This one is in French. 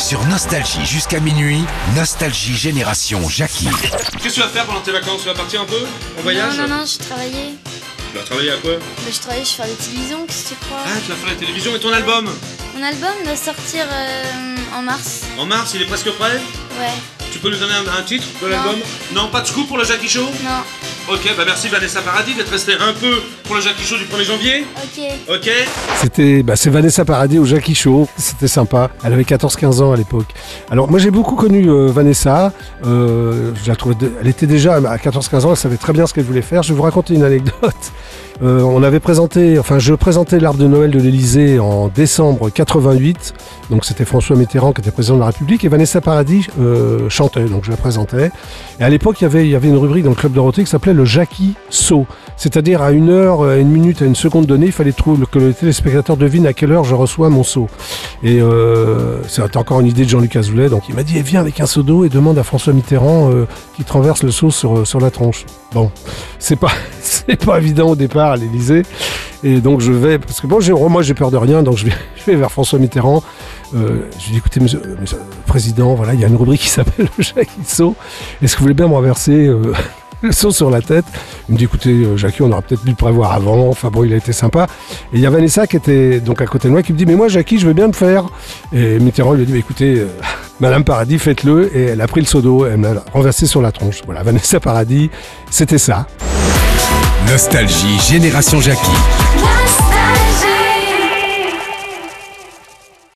Sur Nostalgie jusqu'à minuit, Nostalgie Génération Jackie. Qu'est-ce que tu vas faire pendant tes vacances? Tu vas partir un peu? En voyage? Non, non, non, je travaillais. Tu vas travailler à quoi? Mais je travaillais, je fais des télévisions, qu'est-ce que tu crois? Ah, tu vas faire la télévision et ton album? Mon album va sortir euh, en mars. En mars, il est presque prêt? Ouais. Tu peux nous donner un, un titre de l'album Non, pas de scoop pour le Jackie Show Non. Ok, bah merci Vanessa Paradis d'être restée un peu pour le Jackie Show du 1er janvier. Ok. Ok C'était, bah, c'est Vanessa Paradis au Jackie Show. C'était sympa. Elle avait 14-15 ans à l'époque. Alors moi j'ai beaucoup connu euh, Vanessa. Euh, je la trouvais de- elle était déjà à 14-15 ans. Elle savait très bien ce qu'elle voulait faire. Je vais vous raconter une anecdote. Euh, on avait présenté, enfin je présentais l'arbre de Noël de l'Elysée en décembre 88. Donc c'était François Mitterrand qui était président de la République et Vanessa Paradis euh, chantait. Donc je la présentais. Et à l'époque il y avait, y avait une rubrique dans le club Dorothée qui s'appelait le Jackie Saut. C'est-à-dire à une heure, à une minute, à une seconde donnée, il fallait trouver que le téléspectateur devine à quelle heure je reçois mon saut. Et euh, c'était encore une idée de Jean-Luc Azoulay. Donc il m'a dit eh, viens avec un seau d'eau et demande à François Mitterrand euh, qui te renverse le seau sur, sur la tronche. Bon, c'est pas c'est pas évident au départ à l'Élysée. Et donc je vais parce que bon, moi j'ai peur de rien, donc je vais, vers François Mitterrand. Euh, je lui dis écoutez, monsieur, euh, monsieur le président, voilà, il y a une rubrique qui s'appelle le Jackie Saut. Est-ce que vous voulez bien me renverser euh, le seau sur la tête? Il me dit écoutez, euh, Jackie, on aurait peut-être dû le prévoir avant. Enfin bon, il a été sympa. Et il y a Vanessa qui était donc à côté de moi qui me dit mais moi Jackie, je veux bien le faire. Et Mitterrand lui a dit écoutez, euh, Madame Paradis, faites-le. Et elle a pris le seau d'eau, elle me l'a renversé sur la tronche. Voilà, Vanessa Paradis, c'était ça. Nostalgie Génération Jackie.